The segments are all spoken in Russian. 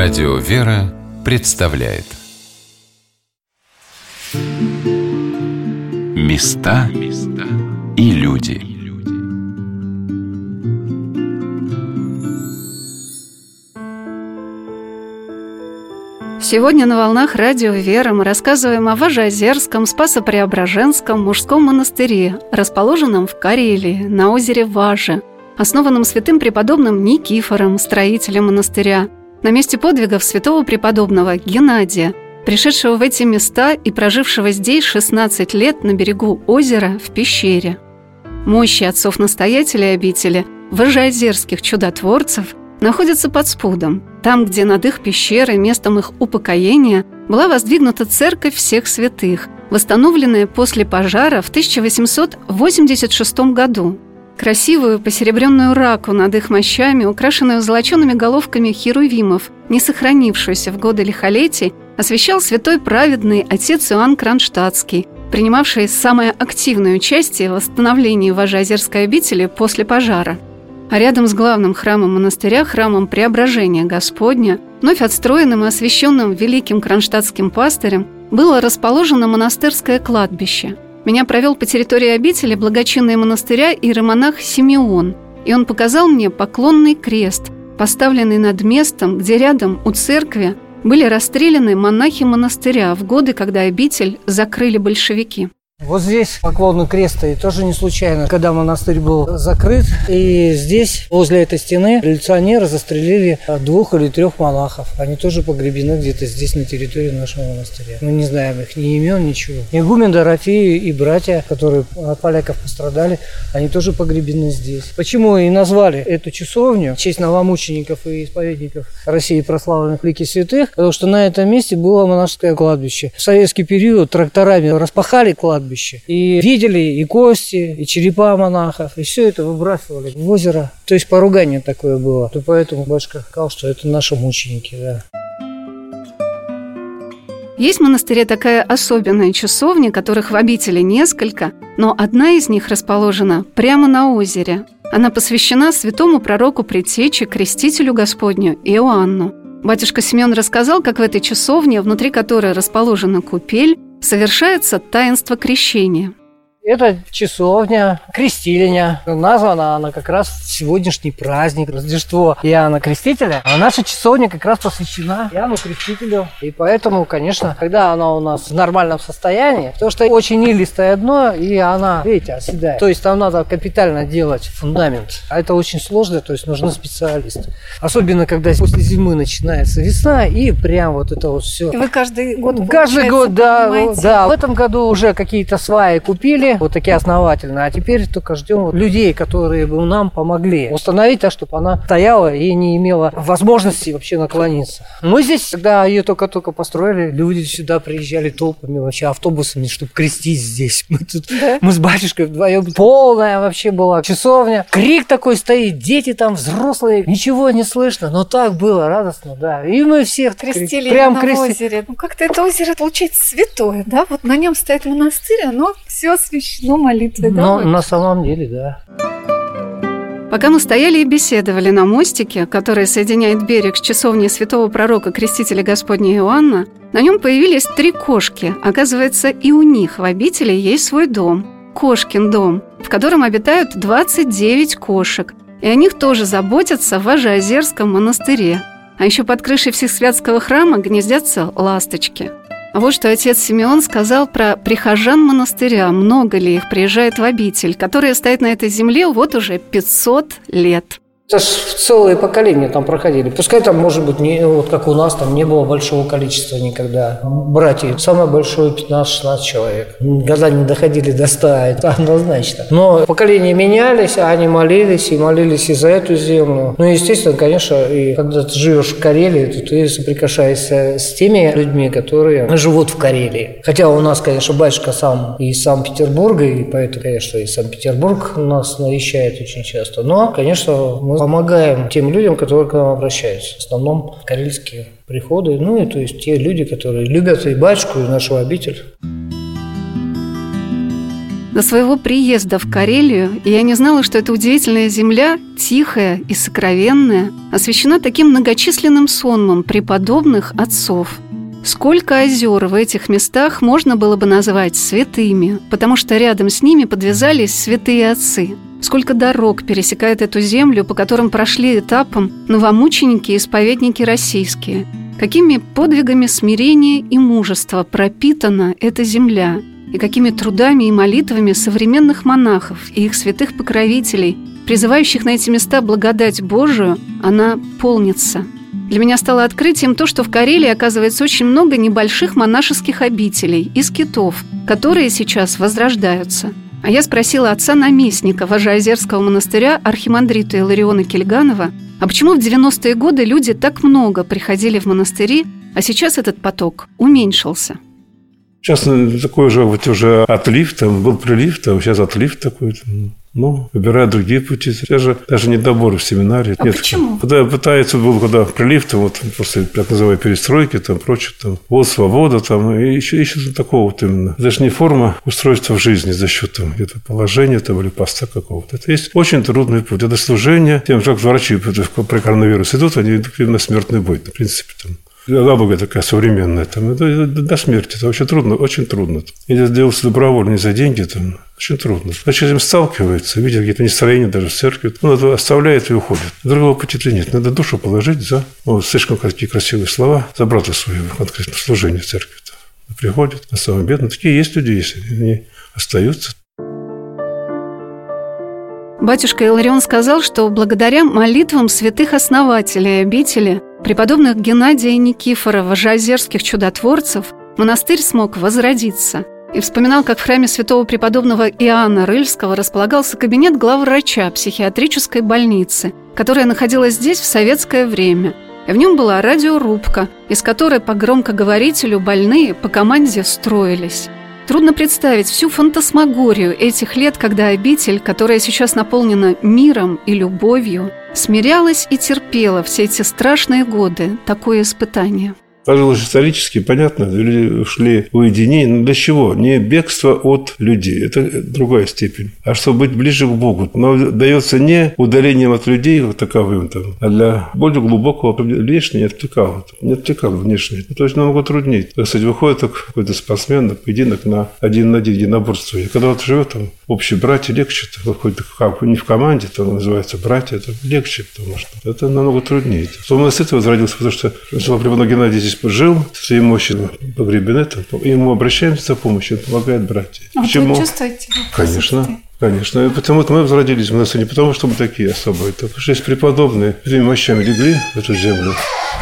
Радио «Вера» представляет. Места и люди. Сегодня на волнах радио «Вера» мы рассказываем о Важеозерском Спасо-Преображенском мужском монастыре, расположенном в Карелии, на озере Важе, основанном святым преподобным Никифором, строителем монастыря – на месте подвигов святого преподобного Геннадия, пришедшего в эти места и прожившего здесь 16 лет на берегу озера в пещере. Мощи отцов-настоятелей обители, вожеозерских чудотворцев, находятся под спудом, там, где над их пещерой, местом их упокоения, была воздвигнута церковь всех святых, восстановленная после пожара в 1886 году Красивую посеребренную раку над их мощами, украшенную золочеными головками херувимов, не сохранившуюся в годы лихолетий, освящал святой праведный отец Иоанн Кронштадтский, принимавший самое активное участие в восстановлении Важеозерской обители после пожара. А рядом с главным храмом монастыря, храмом Преображения Господня, вновь отстроенным и освященным великим кронштадтским пастырем, было расположено монастырское кладбище – меня провел по территории обители благочинный монастыря иеромонах Симеон, и он показал мне поклонный крест, поставленный над местом, где рядом у церкви были расстреляны монахи монастыря в годы, когда обитель закрыли большевики. Вот здесь поклонный крест стоит тоже не случайно, когда монастырь был закрыт. И здесь, возле этой стены, революционеры застрелили двух или трех монахов. Они тоже погребены где-то здесь, на территории нашего монастыря. Мы не знаем их ни имен, ничего. Игумен Дорофея и братья, которые от поляков пострадали, они тоже погребены здесь. Почему и назвали эту часовню в честь новомучеников и исповедников России прославленных лики святых? Потому что на этом месте было монашеское кладбище. В советский период тракторами распахали кладбище, кладбище. И видели и кости, и черепа монахов, и все это выбрасывали в озеро. То есть поругание такое было. И поэтому батюшка сказал, что это наши мученики, да. Есть в монастыре такая особенная часовня, которых в обители несколько, но одна из них расположена прямо на озере. Она посвящена святому пророку Предтече, крестителю Господню Иоанну. Батюшка Семен рассказал, как в этой часовне, внутри которой расположена купель, совершается таинство крещения. Это часовня, крестильня. Названа она как раз в сегодняшний праздник, Рождество Иоанна Крестителя. А наша часовня как раз посвящена Иоанну Крестителю. И поэтому, конечно, когда она у нас в нормальном состоянии, то что очень илистое дно, и она, видите, оседает. То есть там надо капитально делать фундамент. А это очень сложно, то есть нужны специалисты. Особенно, когда после зимы начинается весна, и прям вот это вот все. Вы каждый год, Каждый год, да, да. В этом году уже какие-то сваи купили, вот такие основательные. А теперь только ждем людей, которые бы нам помогли установить так, чтобы она стояла и не имела возможности вообще наклониться. Мы здесь, когда ее только-только построили, люди сюда приезжали толпами, вообще автобусами, чтобы крестить здесь. Мы тут, да? мы с батюшкой вдвоем. Полная вообще была часовня. Крик такой стоит, дети там, взрослые, ничего не слышно, но так было радостно, да. И мы всех крестили прям на крестили. озере. Ну как-то это озеро получается святое, да? Вот на нем стоит монастырь, оно все освещено освящено молитвой, да? Но на самом деле, да. Пока мы стояли и беседовали на мостике, который соединяет берег с часовней святого пророка Крестителя Господня Иоанна, на нем появились три кошки. Оказывается, и у них в обители есть свой дом – Кошкин дом, в котором обитают 29 кошек. И о них тоже заботятся в Важеозерском монастыре. А еще под крышей Всесвятского храма гнездятся ласточки – вот что отец Симеон сказал про прихожан монастыря. Много ли их приезжает в обитель, которая стоит на этой земле вот уже 500 лет. Это ж целые поколения там проходили. Пускай там, может быть, не, вот как у нас, там не было большого количества никогда братьев. Самое большое 15-16 человек. Года не доходили до 100, это однозначно. Но поколения менялись, а они молились, и молились и за эту землю. Ну, естественно, конечно, и когда ты живешь в Карелии, то ты соприкасаешься с теми людьми, которые живут в Карелии. Хотя у нас, конечно, батюшка сам из Санкт-Петербурга, и поэтому, конечно, и Санкт-Петербург нас навещает очень часто. Но, конечно, мы помогаем тем людям, которые к нам обращаются. В основном карельские приходы, ну и то есть те люди, которые любят и батюшку, и нашу обитель. До своего приезда в Карелию я не знала, что эта удивительная земля, тихая и сокровенная, освящена таким многочисленным сонмом преподобных отцов. Сколько озер в этих местах можно было бы назвать святыми, потому что рядом с ними подвязались святые отцы. Сколько дорог пересекает эту землю, по которым прошли этапом новомученики и исповедники российские. Какими подвигами смирения и мужества пропитана эта земля – и какими трудами и молитвами современных монахов и их святых покровителей, призывающих на эти места благодать Божию, она полнится. Для меня стало открытием то, что в Карелии оказывается очень много небольших монашеских обителей и скитов, которые сейчас возрождаются. А я спросила отца-наместника Важеозерского монастыря архимандрита Илариона Кельганова, а почему в 90-е годы люди так много приходили в монастыри, а сейчас этот поток уменьшился – Сейчас такой же вот уже отлив, там был прилив, там сейчас отлив такой. Ну, выбирают другие пути. Я же даже недобор в семинаре. А Нет, почему? Когда пытается, был когда прилив, там, вот после так называемой перестройки, там, прочее, там, вот свобода, там, и еще, еще такого вот именно. Это же не форма устройства в жизни за счет там, где-то положения там, или поста какого-то. Это есть очень трудный путь. Это служение тем, как врачи при коронавирусе идут, они идут на смертный бой, в принципе. Там. Алабуга такая современная, там, это, до смерти, это очень трудно, очень трудно. Если сделать добровольно, не за деньги, там, очень трудно. Значит, с этим сталкивается, видит какие-то настроения даже в церкви, он это оставляет и уходит. Другого пути-то нет. Надо душу положить за, ну, слишком какие красивые слова, за брата своего, конкретно, служение в церкви. -то. Приходят, на самом бедном. Такие есть люди, если они остаются. Батюшка Иларион сказал, что благодаря молитвам святых основателей обители преподобных Геннадия и Никифора, вожеозерских чудотворцев, монастырь смог возродиться. И вспоминал, как в храме святого преподобного Иоанна Рыльского располагался кабинет главврача психиатрической больницы, которая находилась здесь в советское время. И в нем была радиорубка, из которой по громкоговорителю больные по команде строились. Трудно представить всю фантасмагорию этих лет, когда обитель, которая сейчас наполнена миром и любовью, смирялась и терпела все эти страшные годы, такое испытание сложилось исторически, понятно, люди ушли в уединение. Но для чего? Не бегство от людей, это другая степень, а чтобы быть ближе к Богу. Но дается не удалением от людей вот таковым, там, а для более глубокого внешне не отвлекало. Не отвлекало внешне. То есть намного труднее. Кстати, выходит какой-то спортсмен на поединок на один на один единоборство. И когда вот живет там общие братья, легче. Как не в команде, то называется братья, это легче, потому что это намного труднее. Особенно с этого возродился, потому что Слава Геннадий здесь жил своей мощью погребен это, и ему обращаемся за помощью, он помогает братья. А Почему? вы чувствуете? Конечно. Конечно. И потому-то мы возродились в нас не потому, что мы такие особые. Потому что есть преподобные, этими мощами легли в эту землю,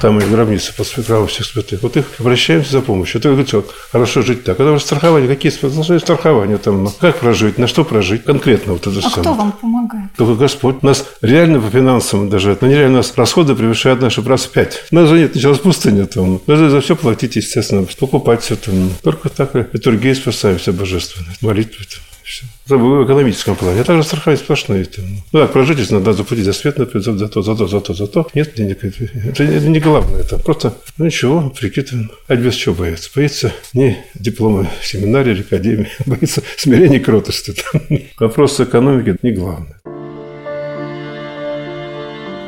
там и гробницы по храму всех святых. Вот их обращаемся за помощью. Это говорится, вот, хорошо жить так. Это уже страхование. Какие страхования там? Ну, как прожить? На что прожить? Конкретно вот это а самое. кто вам помогает? Только Господь. У нас реально по финансам даже, но нереально у нас расходы превышают наши раз в пять. У нас же нет, началась пустыня там. Даже за все платить, естественно, покупать все там. Только так литургия спасаемся божественной, молитвой. Там все. В экономическом плане. А также страхование сплошное. Ну так, прожить, надо заплатить за свет, например, за, за то, за то, за то, за то. Нет денег. Это, это не главное. Это просто, ну ничего, прикидываем. А без чего боится? Боится не диплома семинария или академии, боится смирения и кротости. Вопрос экономики – не главное.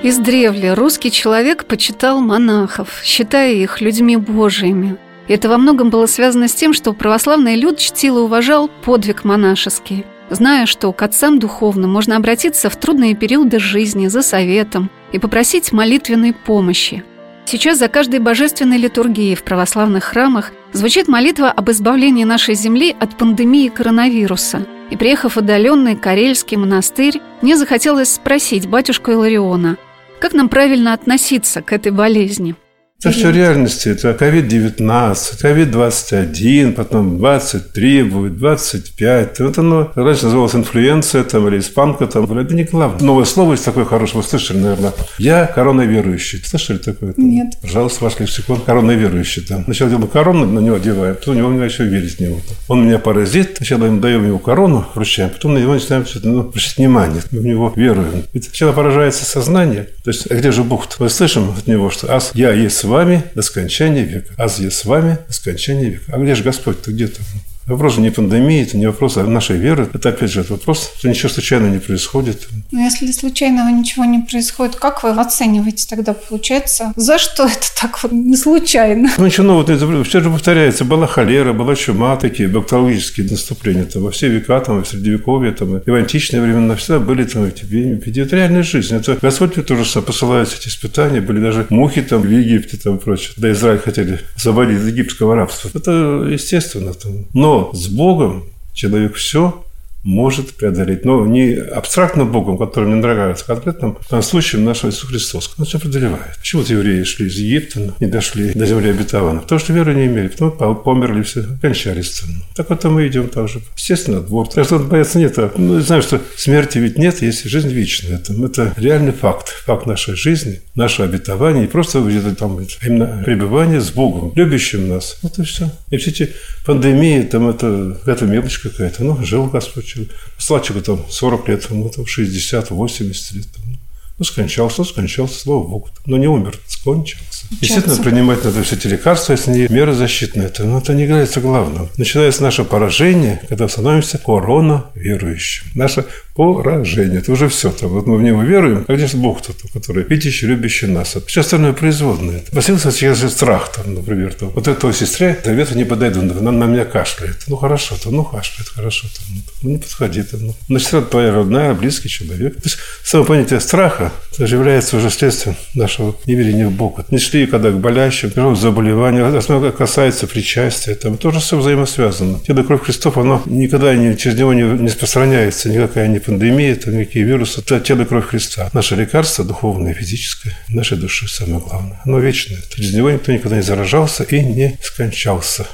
Издревле русский человек почитал монахов, считая их людьми божьими – это во многом было связано с тем, что православный люд чтил и уважал подвиг монашеский, зная, что к отцам духовным можно обратиться в трудные периоды жизни за советом и попросить молитвенной помощи. Сейчас за каждой божественной литургией в православных храмах звучит молитва об избавлении нашей земли от пандемии коронавируса. И приехав в отдаленный Карельский монастырь, мне захотелось спросить батюшку Илариона, как нам правильно относиться к этой болезни – это все реальности. Это COVID-19, COVID-21, потом 23 будет, 25. Это оно раньше называлось инфлюенция там, или испанка. Там. Это не главное. Новое слово есть такое хорошее. Вы слышали, наверное. Я короноверующий. Слышали такое? Там? Нет. Пожалуйста, ваш лексикон. Короноверующий. Там. Сначала делаем корону, на него одеваем, потом у него начал верить в него. Он меня паразит. Сначала ему даем ему корону, вручаем, потом на него начинаем ну, обращать внимание. Мы в него веруем. Ведь сначала поражается сознание. То есть, а где же Бог? -то? Мы слышим от него, что «Ас, я есть вами до скончания века. Аз с вами до скончания века. А где же Господь-то? Где-то? Вопрос не пандемии, это не вопрос а нашей веры. Это, опять же, это вопрос, что ничего случайно не происходит. Но если случайного ничего не происходит, как вы оцениваете тогда, получается? За что это так вот не случайно? Ну, ничего нового. Все же повторяется. Была холера, была чума, такие бактериологические наступления. Там, во все века, там, в Средневековье, там, и в античные времена всегда были там эпидемии. Это реальная жизнь. Это Господь тоже посылает эти испытания. Были даже мухи там в Египте там прочее. Да Израиль хотели завалить из египетского рабства. Это естественно. Там. Но с Богом человек все может преодолеть. Но не абстрактно Богом, который мне нравится, а конкретно в данном случае наш Иисус Христос. Он все преодолевает. Почему евреи шли из Египта, не дошли до земли обетованной? Потому что веры не имели. Потом померли все, кончались там. Так вот мы идем также. Естественно, двор. Так что бояться нет. Ну, знаю, что смерти ведь нет, есть жизнь вечная. Это, это реальный факт. Факт нашей жизни, наше обетование. И просто где-то там именно пребывание с Богом, любящим нас. Вот и все. И все эти пандемии, там это, это мелочь какая-то. Ну, жил Господь получил. Сладчику там 40 лет, ему там 60, 80 лет. Там. Ну, скончался, ну, скончался, слава богу. Но не умер, скончался. Естественно, принимать надо все эти лекарства, если не меры защитные. Это, но это не является главным. Начинается наше поражение, когда становимся корона верующим. Наше поражение. Это уже все. Там, вот мы в него веруем, а же Бог тот, который видящий, любящий нас. Все остальное производное. Поселился через страх, там, например. Там, вот этой сестре завета не подойду, она на меня кашляет. Ну, хорошо, то, ну, кашляет, хорошо. Там, ну, не подходи. Там, ну. Значит, это твоя родная, близкий человек. То есть, само понятие страха является уже следствием нашего неверия в Бога. Не шли когда к болящим, заболевания, основное касается причастия, там тоже все взаимосвязано. Тело кровь Христов, оно никогда не, через него не, не распространяется никакая не пандемия, это никакие вирусы. Это тело кровь Христа. Наше лекарство духовное, физическое, нашей души самое главное. Оно вечное. Через него никто никогда не заражался и не скончался.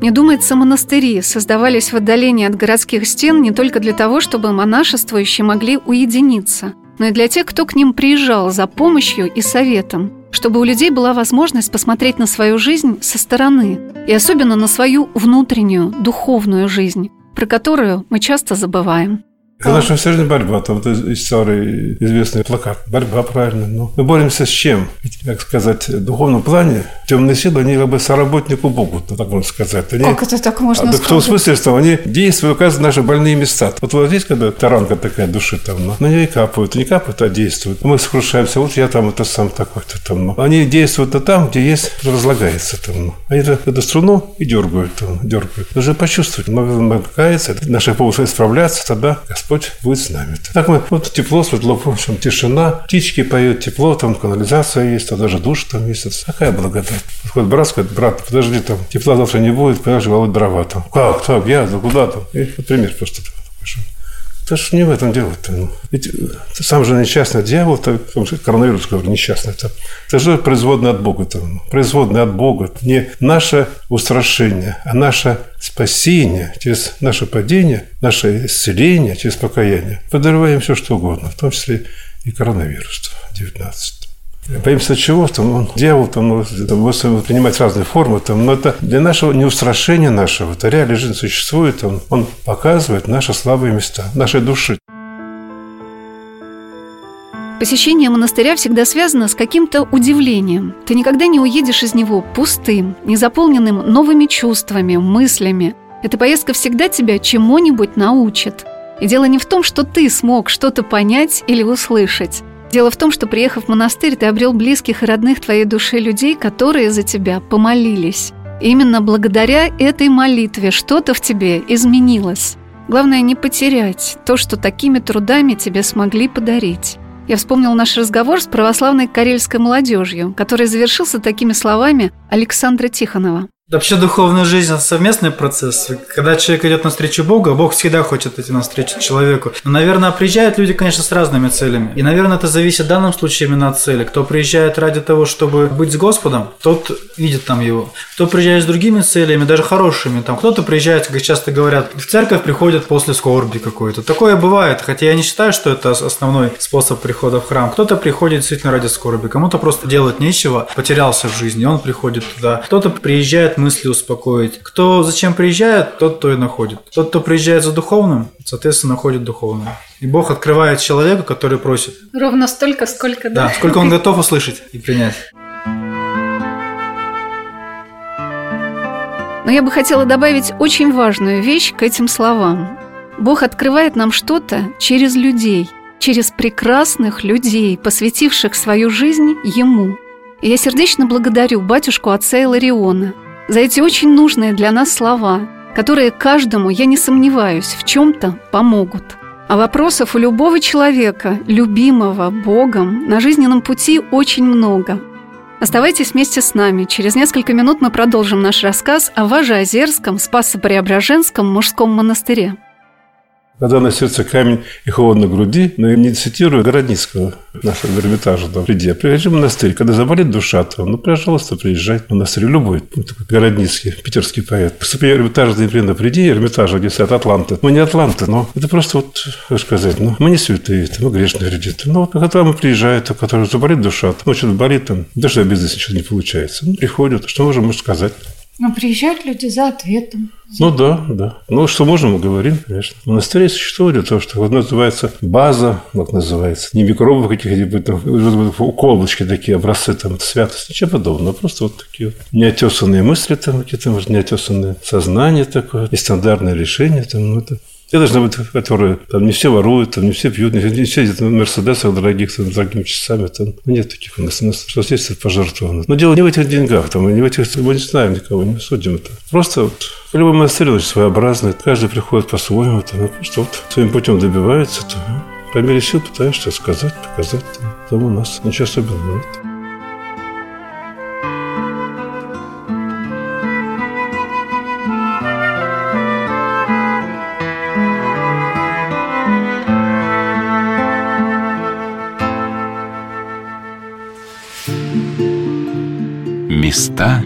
Мне думается, монастыри создавались в отдалении от городских стен не только для того, чтобы монашествующие могли уединиться, но и для тех, кто к ним приезжал за помощью и советом, чтобы у людей была возможность посмотреть на свою жизнь со стороны, и особенно на свою внутреннюю, духовную жизнь, про которую мы часто забываем. Это наша все борьба. Там вот из старый известный плакат. Борьба, правильно. Но мы боремся с чем? Ведь, как сказать, в духовном плане темные силы, они как бы соработнику Богу, так можно сказать. Они, как это так можно а, сказать? В том смысле, что они действуют, указывают наши больные места. Вот вот здесь, когда таранка такая души там, но, на нее и капают. Не капают, а действуют. Мы сокрушаемся. Вот я там, это сам такой-то там. Но. Они действуют -то там, где есть, разлагается там. Но. Они это, эту струну и дергают там, дергают. Даже почувствовать. Мы кается, наши помыслы справляться, тогда Господь Господь будет с нами. Так мы, вот тепло, светло, в общем, тишина, птички поют, тепло, там канализация есть, там даже душ там есть. Какая благодать. Подходит брат, сказать, брат, подожди, там тепла завтра не будет, же волоть дрова там. Как, так, я, да куда там? И пример просто такой. Это же не в этом дело-то. Ну. Ведь э, сам же несчастный дьявол, это, коронавирус, говорю, несчастный, это, это же производный от Бога. -то, ну. производный от Бога. Не наше устрашение, а наше спасение через наше падение, наше исцеление через покаяние. Подорваем все, что угодно, в том числе и коронавирус 19. Боимся чего? Там, он, дьявол там, там, может принимать разные формы, там, но это для нашего неустрашения нашего, это реальная жизнь существует, он, он показывает наши слабые места, нашей души. Посещение монастыря всегда связано с каким-то удивлением. Ты никогда не уедешь из него пустым, не заполненным новыми чувствами, мыслями. Эта поездка всегда тебя чему-нибудь научит. И дело не в том, что ты смог что-то понять или услышать. Дело в том, что, приехав в монастырь, ты обрел близких и родных твоей души людей, которые за тебя помолились. И именно благодаря этой молитве что-то в тебе изменилось. Главное не потерять то, что такими трудами тебе смогли подарить. Я вспомнил наш разговор с православной карельской молодежью, который завершился такими словами Александра Тихонова. Вообще духовная жизнь – это совместный процесс. Когда человек идет навстречу Богу, Бог всегда хочет идти навстречу человеку. Но, наверное, приезжают люди, конечно, с разными целями. И, наверное, это зависит в данном случае именно от цели. Кто приезжает ради того, чтобы быть с Господом, тот видит там его. Кто приезжает с другими целями, даже хорошими, там кто-то приезжает, как часто говорят, в церковь приходит после скорби какой-то. Такое бывает, хотя я не считаю, что это основной способ прихода в храм. Кто-то приходит действительно ради скорби, кому-то просто делать нечего, потерялся в жизни, он приходит туда. Кто-то приезжает мысли успокоить. Кто зачем приезжает, тот то и находит. Тот, кто приезжает за духовным, соответственно, находит духовное. И Бог открывает человека, который просит. Ровно столько, сколько, да? Да, сколько он готов услышать и принять. Но я бы хотела добавить очень важную вещь к этим словам. Бог открывает нам что-то через людей, через прекрасных людей, посвятивших свою жизнь Ему. И я сердечно благодарю батюшку отца Илариона за эти очень нужные для нас слова, которые каждому, я не сомневаюсь, в чем-то помогут. А вопросов у любого человека, любимого Богом, на жизненном пути очень много. Оставайтесь вместе с нами. Через несколько минут мы продолжим наш рассказ о Важеозерском Спасо-Преображенском мужском монастыре. Когда на сердце камень и холодно груди, но я не цитирую Городницкого, нашего Эрмитажа там, приди, приезжай в монастырь. Когда заболит душа, то, ну, пожалуйста, приезжай в монастырь. Любой, ну, такой Городницкий, питерский поэт. Поступи Эрмитаж, например, приди, Эрмитажа, где стоят Атланты. Мы не Атланты, но это просто вот, как сказать, ну, мы не святые, это, мы грешные вредиты. Ну, вот когда мы приезжаем, то, когда заболит душа, то, ну, что-то болит, там, даже в бизнесе что-то не получается. Ну, приходят, что можем сказать? Но приезжают люди за ответом. Ну да, да. Ну, что можем, мы говорим, конечно. Существует для того, что вот называется база, как называется, не микробов каких-нибудь, там, уколочки такие, образцы там, святости, ничего подобного. Просто вот такие вот неотесанные мысли, там, какие-то, может, неотесанные сознание такое, нестандартное решение, там, ну, это все должны быть, которые там не все воруют, там не все пьют, не, не все ездят на Мерседесах дорогих, там, дорогими часами. Там ну, нет таких у нас. У нас что здесь пожертвовано. Но дело не в этих деньгах, там, не в этих, мы не знаем никого, не судим это. Просто вот любой монастырь очень своеобразный, каждый приходит по-своему, там, ну, просто вот своим путем добивается, то, по мере сил пытаешься сказать, показать. Там, там у нас ничего особенного нет. Места